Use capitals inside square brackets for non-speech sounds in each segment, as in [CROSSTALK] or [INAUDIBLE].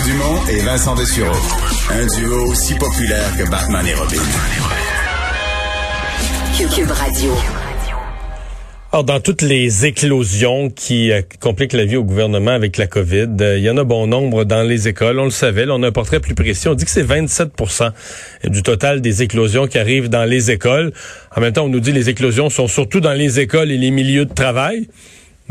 Mario Dumont et Vincent Dessureau. Un duo aussi populaire que Batman et Robin. Cube Radio. Alors, dans toutes les éclosions qui euh, compliquent la vie au gouvernement avec la COVID, euh, il y en a bon nombre dans les écoles. On le savait, là, on a un portrait plus précis. On dit que c'est 27 du total des éclosions qui arrivent dans les écoles. En même temps, on nous dit que les éclosions sont surtout dans les écoles et les milieux de travail.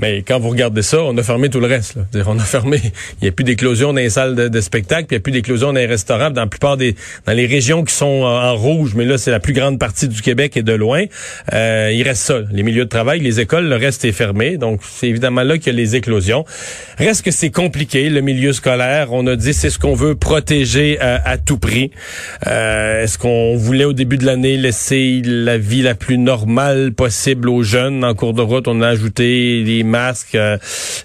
Mais quand vous regardez ça, on a fermé tout le reste. Là. On a fermé. Il n'y a plus d'éclosion dans les salles de, spectacle, puis il n'y a plus d'éclosion dans les restaurants. Dans la plupart des, dans les régions qui sont en, rouge, mais là c'est la plus grande partie du Québec et de loin. Euh, il reste ça. Les milieux de travail, les écoles, le reste est fermé. Donc c'est évidemment là qu'il y a les éclosions. Reste que c'est compliqué le milieu scolaire. On a dit c'est ce qu'on veut protéger euh, à, tout prix. Euh, est-ce qu'on voulait au début de l'année laisser la vie la plus normale possible aux jeunes en cours de route? On a ajouté les masques, euh,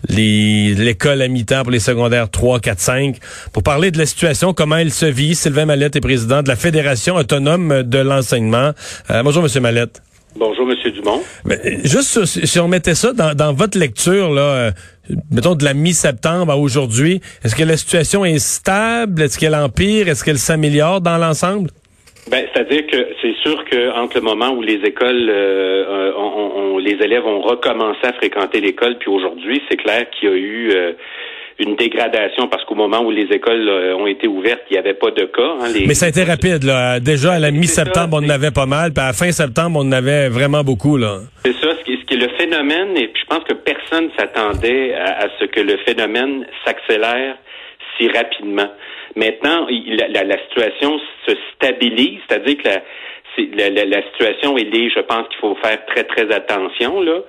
l'école à mi-temps pour les secondaires 3, 4, 5. Pour parler de la situation, comment elle se vit, Sylvain Mallette est président de la Fédération autonome de l'enseignement. Euh, bonjour, Monsieur Mallette. Bonjour, Monsieur Dumont. juste si on mettait ça dans, votre lecture, là, euh, mettons de la mi-septembre à aujourd'hui, est-ce que la situation est stable? Est-ce qu'elle empire? Est-ce qu'elle s'améliore dans l'ensemble? Ben, c'est-à-dire que c'est sûr que entre le moment où les écoles, euh, on, les élèves ont recommencé à fréquenter l'école, puis aujourd'hui, c'est clair qu'il y a eu euh, une dégradation parce qu'au moment où les écoles euh, ont été ouvertes, il n'y avait pas de cas. Hein, Mais ça a été rapide. Là. Déjà à la mi-septembre, on en avait pas mal, puis à la fin septembre, on en avait vraiment beaucoup. là. C'est ça. Ce qui, ce qui est le phénomène, et puis je pense que personne s'attendait à, ce que le phénomène s'accélère si rapidement. Maintenant, la, la, situation se stabilise, c'est-à-dire que la, la, la, situation est liée, je pense qu'il faut faire très, très attention. Là.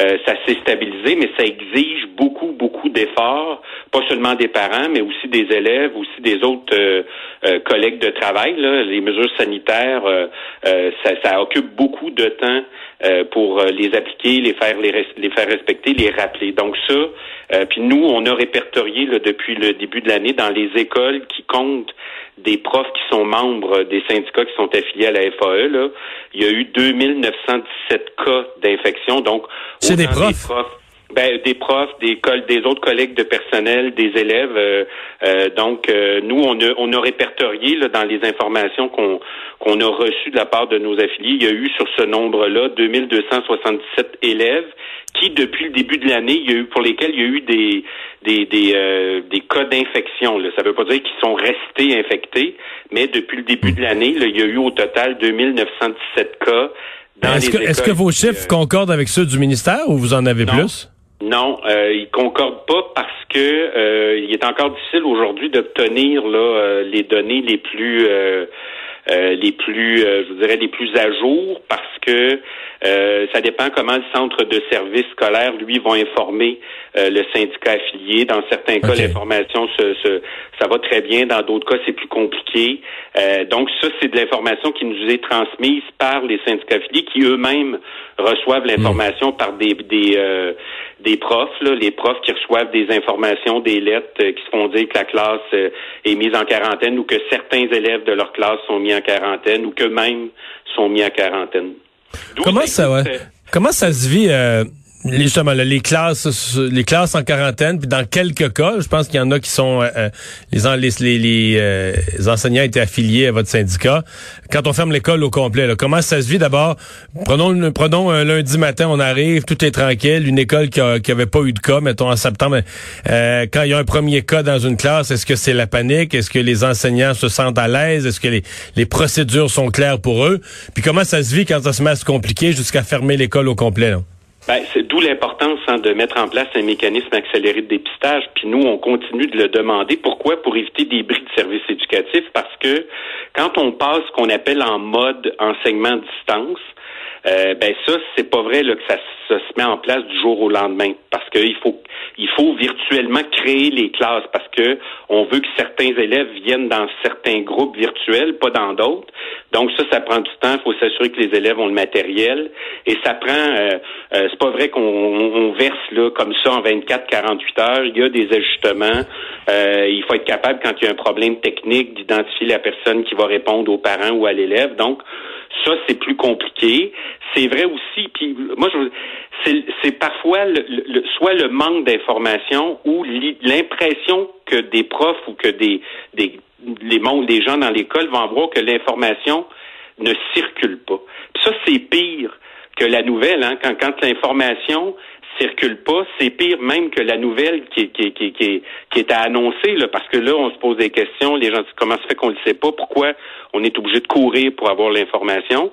Euh, ça s'est stabilisé, mais ça exige beaucoup, beaucoup d'efforts, pas seulement des parents, mais aussi des élèves, aussi des autres euh, euh, collègues de travail. Là. Les mesures sanitaires, ça, ça, occupe beaucoup de temps pour les appliquer, les faire, les, les, faire respecter, les rappeler. Donc ça, puis nous, on a répertorié là, depuis le début de l'année dans les écoles qui comptent des profs qui sont membres des syndicats qui sont affiliés à la Il y a eu 2917 cas d'infection. Donc, c'est des profs. Ben, des profs, des, des autres collègues de personnel, des élèves. Euh, euh, donc, euh, nous, on a, répertorié dans les informations qu'on qu'on a reçues de la part de nos affiliés. Il y a eu sur ce nombre-là 2277 élèves qui, depuis le début de l'année, il y a eu pour lesquels il y a eu des des des, des cas d'infection. Ça ne veut pas dire qu'ils sont restés infectés, mais depuis le début de l'année, il y a eu au total 2917 cas. Est-ce que, est que, vos chiffres concordent avec ceux du ministère ou vous en avez plus? Non, euh, il concorde pas parce que euh, il est encore difficile aujourd'hui d'obtenir là euh, les données les plus euh, euh, les plus, je dirais, les plus à jour parce que ça dépend comment le centre de service scolaire, lui, va informer le syndicat affilié. Dans certains cas, l'information, se, ça va très bien. Dans d'autres cas, c'est plus compliqué. donc, ça, c'est de l'information qui nous est transmise par les syndicats affiliés qui eux-mêmes reçoivent l'information par des, des des profs, là, les profs qui reçoivent des informations, des lettres euh, qui se font dire que la classe euh, est mise en quarantaine ou que certains élèves de leur classe sont mis en quarantaine ou qu'eux-mêmes sont mis en quarantaine. Comment ça, ouais? Comment ça se vit euh, justement les classes les classes en quarantaine puis dans quelques cas je pense qu'il y en a qui sont euh, euh, les euh, enseignants étaient affiliés à votre syndicat. Quand on ferme l'école au complet là, comment ça se vit? D'abord prenons prenons un lundi matin on arrive tout est tranquille une école qui, a, avait pas eu de cas mettons en septembre quand il y a un premier cas dans une classe est-ce que c'est la panique? Est-ce que les enseignants se sentent à l'aise? Est-ce que les, les procédures sont claires pour eux? Puis comment ça se vit quand ça se met à se compliquer jusqu'à fermer l'école au complet là? Ben, c'est d'où l'importance hein, de mettre en place un mécanisme accéléré de dépistage. Puis nous, on continue de le demander. Pourquoi? Pour éviter des bris de services éducatifs. Parce que quand on passe ce qu'on appelle en mode enseignement distance, euh, ben ça, c'est pas vrai là, que ça, se met en place du jour au lendemain. Parce qu'il faut il faut virtuellement créer les classes parce que on veut que certains élèves viennent dans certains groupes virtuels, pas dans d'autres. Donc ça, ça prend du temps. Il faut s'assurer que les élèves ont le matériel. Et ça prend euh, euh, c'est pas vrai qu'on verse là comme ça en 24-48 heures. Il y a des ajustements. Euh, il faut être capable, quand il y a un problème technique, d'identifier la personne qui va répondre aux parents ou à l'élève. Donc, ça, c'est plus compliqué. C'est vrai aussi, puis moi, c'est parfois le, soit le manque d'information ou l'impression que des profs ou que des, des les, gens dans l'école vont voir que l'information ne circule pas. ça, c'est pire que la nouvelle, hein, quand, quand l'information circule pas, c'est pire même que la nouvelle qui, qui, qui, qui, qui est à annoncer, là, parce que là, on se pose des questions, les gens disent comment se fait qu'on ne le sait pas, pourquoi on est obligé de courir pour avoir l'information?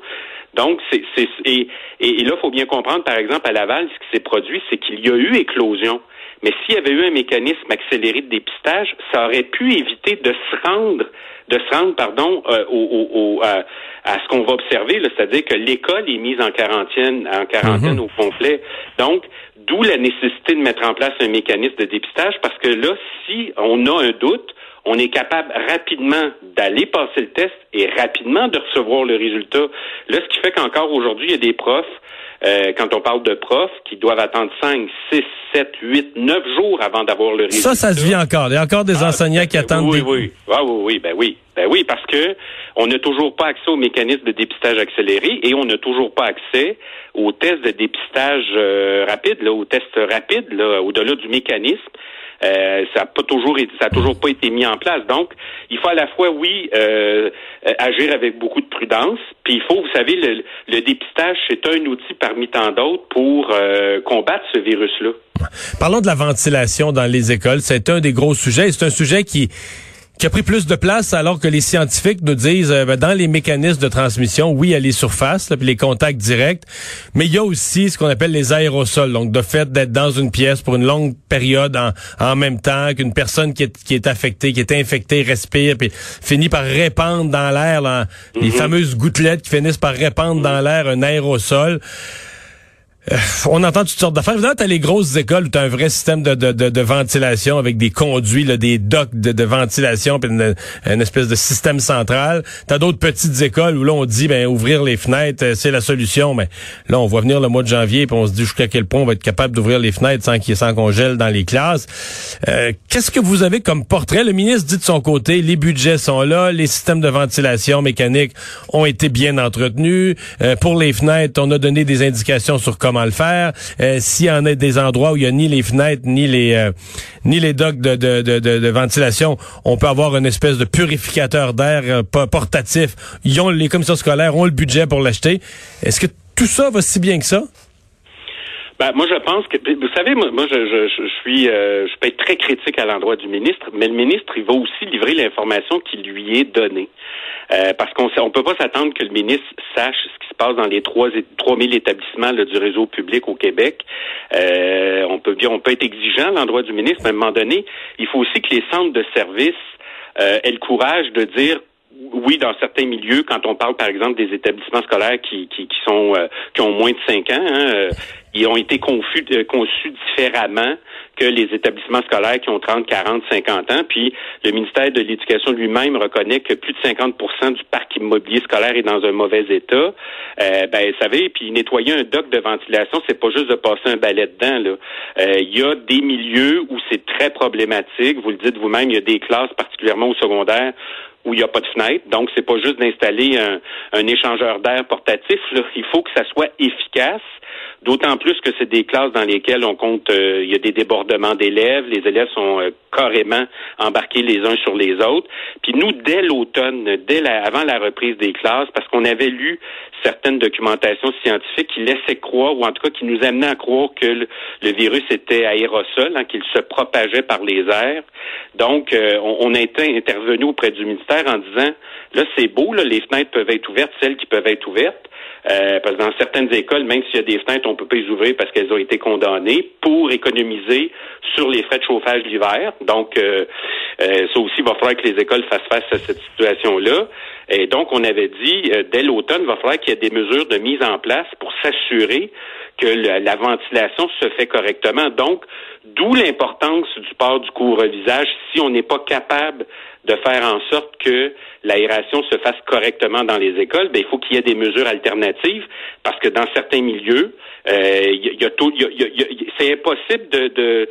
Donc, c'est, et, et, là, il faut bien comprendre, par exemple, à Laval, ce qui s'est produit, c'est qu'il y a eu éclosion. Mais s'il y avait eu un mécanisme accéléré de dépistage, ça aurait pu éviter de se rendre, de se rendre, pardon, euh, au, au, à, ce qu'on va observer, c'est-à-dire que l'école est mise en quarantaine, en quarantaine mhm. au complet. Donc, d'où la nécessité de mettre en place un mécanisme de dépistage, parce que là, si on a un doute, on est capable rapidement d'aller passer le test et rapidement de recevoir le résultat. Là, ce qui fait qu'encore aujourd'hui, il y a des profs, euh, quand on parle de profs, qui doivent attendre 5, 6, 7, 8, 9 jours avant d'avoir le résultat. Ça, ça se vit encore. Il y a encore des ah, enseignants qui attendent. Oui, oui. Ah, oui, oui, ben oui. Ben oui, parce que on n'a toujours pas accès au mécanisme de dépistage accéléré et on n'a toujours pas accès aux tests de dépistage euh, rapide, là, aux tests rapides, là, au-delà du mécanisme. Euh, ça n'a pas toujours ça a toujours pas été mis en place. Donc, il faut à la fois, oui, euh, agir avec beaucoup de prudence, puis il faut, vous savez, le, le dépistage, c'est un outil parmi tant d'autres pour euh, combattre ce virus-là. Parlons de la ventilation dans les écoles. C'est un des gros sujets. C'est un sujet qui qui a pris plus de place alors que les scientifiques nous disent euh, ben, dans les mécanismes de transmission, oui, il y a les surfaces, puis les contacts directs, mais il y a aussi ce qu'on appelle les aérosols. Donc, de fait d'être dans une pièce pour une longue période en, en même temps qu'une personne qui est, qui est affectée, qui est infectée, respire, puis finit par répandre dans l'air les mm-hmm. fameuses gouttelettes qui finissent par répandre dans l'air un aérosol. Euh, on entend toutes sortes d'affaires. Évidemment, t'as les grosses écoles où t'as un vrai système de, de, de, ventilation avec des conduits, là, des docks de, ventilation, puis une, espèce de système central. T'as d'autres petites écoles où là, on dit, ben, ouvrir les fenêtres, euh, c'est la solution. Mais là, on va venir le mois de janvier, puis on se dit jusqu'à quel point on va être capable d'ouvrir les fenêtres sans qu'il sans qu'on gèle dans les classes. Euh, qu'est-ce que vous avez comme portrait? Le ministre dit de son côté, les budgets sont là, les systèmes de ventilation mécanique ont été bien entretenus. pour les fenêtres, on a donné des indications sur comment le faire. Euh, s'il y en a des endroits où il y a ni les fenêtres ni les euh, ni les docks de, de, de, de, ventilation, on peut avoir une espèce de purificateur d'air euh, portatif. Ils ont les commissions scolaires ont le budget pour l'acheter. Est-ce que tout ça va si bien que ça? Ben, moi, je pense que, vous savez, moi, je, je, je suis, euh, je peux être très critique à l'endroit du ministre, mais le ministre, il va aussi livrer l'information qui lui est donnée. Euh, parce qu'on on peut pas s'attendre que le ministre sache ce qui se passe dans les trois 3000 établissements du réseau public au Québec. Euh, on peut bien, on peut être exigeant à l'endroit du ministre, mais à un moment donné, il faut aussi que les centres de services aient le courage de dire oui, dans certains milieux, quand on parle par exemple des établissements scolaires qui, qui, qui sont qui ont moins de cinq ans, hein, ils ont été confus, euh, conçus différemment que les établissements scolaires qui ont 30, 40, 50 ans. Puis le ministère de l'Éducation lui-même reconnaît que plus de 50% du parc immobilier scolaire est dans un mauvais état. Euh, ben, vous savez, puis nettoyer un dock de ventilation, c'est pas juste de passer un balai dedans. Euh, il y a des milieux où c'est très problématique. Vous le dites vous-même, il y a des classes, particulièrement au secondaire, où il n'y a pas de fenêtre. Donc, c'est pas juste d'installer un, un échangeur d'air portatif. Là. Il faut que ça soit efficace. D'autant plus que c'est des classes dans lesquelles on compte, euh, il y a des débordements d'élèves, les élèves sont euh, carrément embarqués les uns sur les autres. Puis nous, dès l'automne, dès avant la reprise des classes, parce qu'on avait lu certaines documentations scientifiques qui laissaient croire, ou en tout cas qui nous amenaient à croire que le, virus était aérosol, hein, qu'il se propageait par les airs. Donc, euh, on, on, a intervenu auprès du ministère en disant, là, c'est beau, là, les fenêtres peuvent être ouvertes, celles qui peuvent être ouvertes, euh, parce que dans certaines écoles, même s'il y a des fenêtres, on peut pas les ouvrir parce qu'elles ont été condamnées pour économiser sur les frais de chauffage l'hiver. Donc, euh, euh, ça aussi, il va falloir que les écoles fassent face à cette situation-là. Et donc, on avait dit, dès l'automne, il va falloir qu'il y ait des mesures de mise en place pour s'assurer que la ventilation se fait correctement. Donc, d'où l'importance du port du couvre-visage si on n'est pas capable de faire en sorte que l'aération se fasse correctement dans les écoles, ben, il faut qu'il y ait des mesures alternatives parce que dans certains milieux, c'est impossible de,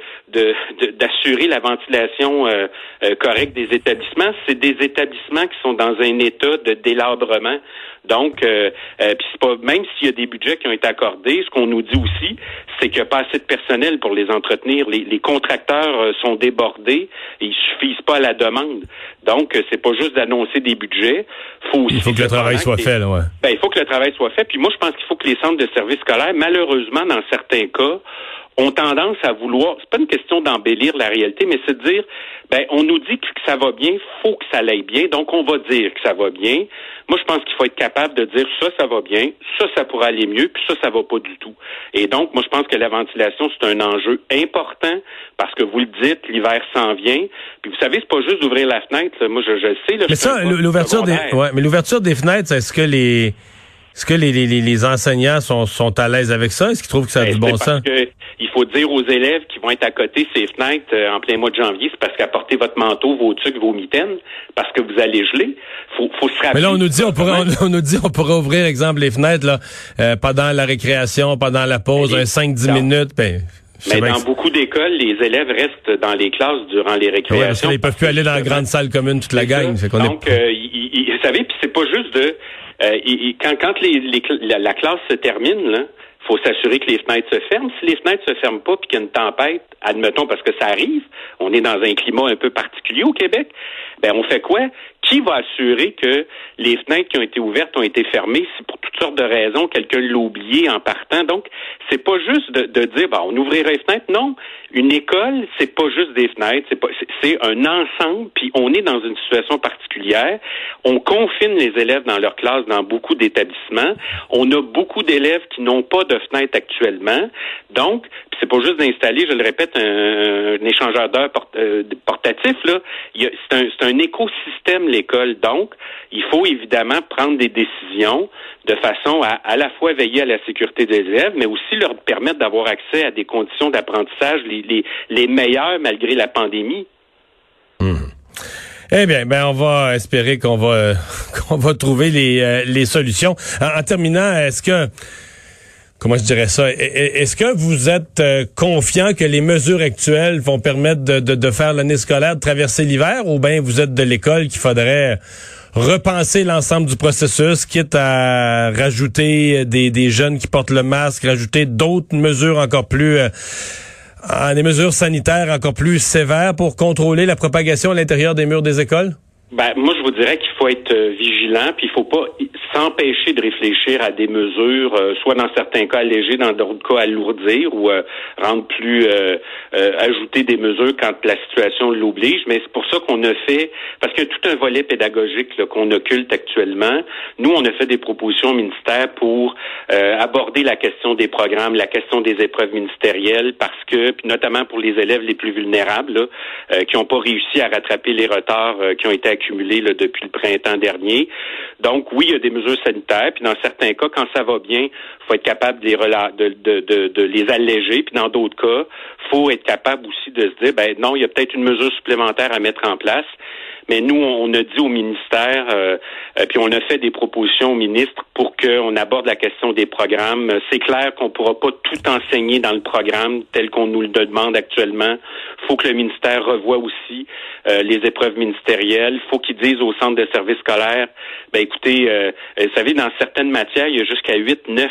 d'assurer la ventilation euh, euh, correcte des établissements. C'est des établissements qui sont dans un état de délabrement. Donc, euh, euh, c'est pas même s'il y a des budgets qui ont été accordés, ce qu'on nous dit aussi, c'est qu'il n'y a pas assez de personnel pour les entretenir. Les, les contracteurs euh, sont débordés et ils suffisent pas à la demande. Donc, euh, c'est pas juste d'annoncer des budgets. Faut aussi il faut que le travail soit fait, là, ouais. Ben, il faut que le travail soit fait. Puis moi, je pense qu'il faut que les centres de services scolaires, malheureusement, dans certains cas, ont tendance à vouloir, c'est pas une question d'embellir la réalité, mais c'est de dire, ben, on nous dit que ça va bien, faut que ça aille bien, donc on va dire que ça va bien. Moi, je pense qu'il faut être capable de dire ça, ça va bien, ça, ça pourrait aller mieux, puis ça, ça va pas du tout. Et donc, moi, je pense que la ventilation, c'est un enjeu important parce que vous le dites, l'hiver s'en vient. Puis vous savez, c'est pas juste d'ouvrir la fenêtre. Moi, je, je le sais. Là, mais ça, l'ouverture des, ouais, mais l'ouverture des fenêtres, est-ce que les est-ce que les, les, les, enseignants sont, sont à l'aise avec ça? Est-ce qu'ils trouvent que ça a ben, du bon sens? Que il faut dire aux élèves qui vont être à côté ces fenêtres euh, en plein mois de janvier, c'est parce qu'apportez votre manteau, vos tucs, vos mitaines, parce que vous allez geler. Faut, faut se rappeler. Mais là, on nous dit, on pourrait, on, nous dit, on pourrait ouvrir, exemple, les fenêtres là, euh, pendant la récréation, pendant la pause, un 5-10 minutes. Ben, mais dans beaucoup d'écoles, les élèves restent dans les classes durant les récréations. Ouais, ils peuvent plus aller dans la grande salle commune toute la gang. Donc, euh, vous savez, puis c'est pas juste de euh, quand, quand les, la, classe se termine, là, faut s'assurer que les fenêtres se ferment. Si les fenêtres se ferment pas puis qu'il y a une tempête, admettons parce que ça arrive, on est dans un climat un peu particulier au Québec, ben on fait quoi? Qui va assurer que les fenêtres qui ont été ouvertes ont été fermées? C'est pour toutes sortes de raisons. Quelqu'un l'a oublié en partant. Donc, c'est pas juste de, de dire, ben, on ouvrirait les fenêtres. Non. Une école, c'est pas juste des fenêtres. C'est pas, c'est un ensemble. Puis on est dans une situation particulière. On confine les élèves dans leur classe dans beaucoup d'établissements. On a beaucoup d'élèves qui n'ont pas de fenêtres actuellement. Donc, c'est pas juste d'installer, je le répète, un, échangeur d'heures euh, portatif. Là, c'est un, un écosystème l'école. Donc, il faut évidemment prendre des décisions de façon à à la fois veiller à la sécurité des élèves, mais aussi leur permettre d'avoir accès à des conditions d'apprentissage les, meilleures malgré la pandémie. Hmm. Eh bien, ben on va espérer qu'on va [LAUGHS] trouver les, euh, solutions. En, terminant, est-ce que comment je dirais ça? Est-ce que vous êtes euh, confiant que les mesures actuelles vont permettre de, faire l'année scolaire, de traverser l'hiver, ou bien vous êtes de l'école qu'il faudrait repenser l'ensemble du processus, quitte à rajouter des, des jeunes qui portent le masque, rajouter d'autres mesures encore plus euh, des mesures sanitaires encore plus sévères pour contrôler la propagation à l'intérieur des murs des écoles? Ben, moi, je vous dirais qu'il faut être euh, vigilant, puis il faut pas s'empêcher de réfléchir à des mesures, euh, soit dans certains cas alléger, dans d'autres cas alourdir ou euh, rendre plus ajouter des mesures quand la situation l'oblige. Mais c'est pour ça qu'on a fait, parce qu'il y a tout un volet pédagogique qu'on occulte actuellement. Nous, on a fait des propositions au ministère pour aborder la question des programmes, la question des épreuves ministérielles, parce que, puis notamment pour les élèves les plus vulnérables, qui n'ont pas réussi à rattraper les retards qui ont été accumulé depuis le printemps dernier. Donc oui, il y a des mesures sanitaires, puis dans certains cas, quand ça va bien, faut être capable de les, de, les alléger, puis dans d'autres cas, faut être capable aussi de se dire, ben non, il y a peut-être une mesure supplémentaire à mettre en place. Mais nous, on a dit au ministère, euh, euh, puis on a fait des propositions au ministre pour qu'on aborde la question des programmes. C'est clair qu'on ne pourra pas tout enseigner dans le programme tel qu'on nous le demande actuellement. Il faut que le ministère revoie aussi euh, les épreuves ministérielles. Il faut qu'ils disent au centre de services scolaires, ben écoutez, vous savez, dans certaines matières, il y a jusqu'à 8, 9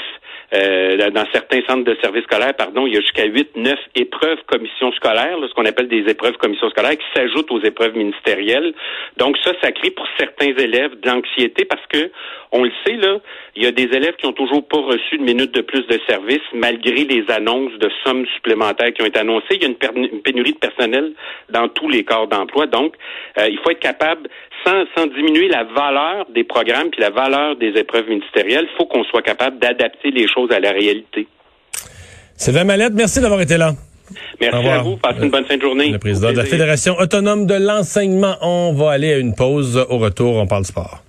euh, dans certains centres de services scolaires, pardon, il y a jusqu'à 8, 9 épreuves commissions scolaires, ce qu'on appelle des épreuves commissions scolaires, qui s'ajoutent aux épreuves ministérielles. Donc ça, ça crée pour certains élèves de l'anxiété parce que, on le sait, là, il y a des élèves qui ont toujours pas reçu de minutes de plus de service malgré les annonces de sommes supplémentaires qui ont été annoncées. Il y a une, pénurie de personnel dans tous les corps d'emploi. Donc, euh, il faut être capable, sans, sans diminuer la valeur des programmes puis la valeur des épreuves ministérielles, il faut qu'on soit capable d'adapter les choses à la réalité. Sylvain Mallette, merci d'avoir été là. Merci à vous. Passez une bonne fin de journée. Le président de la Fédération autonome de l'enseignement. On va aller à une pause. Au retour, on parle sport.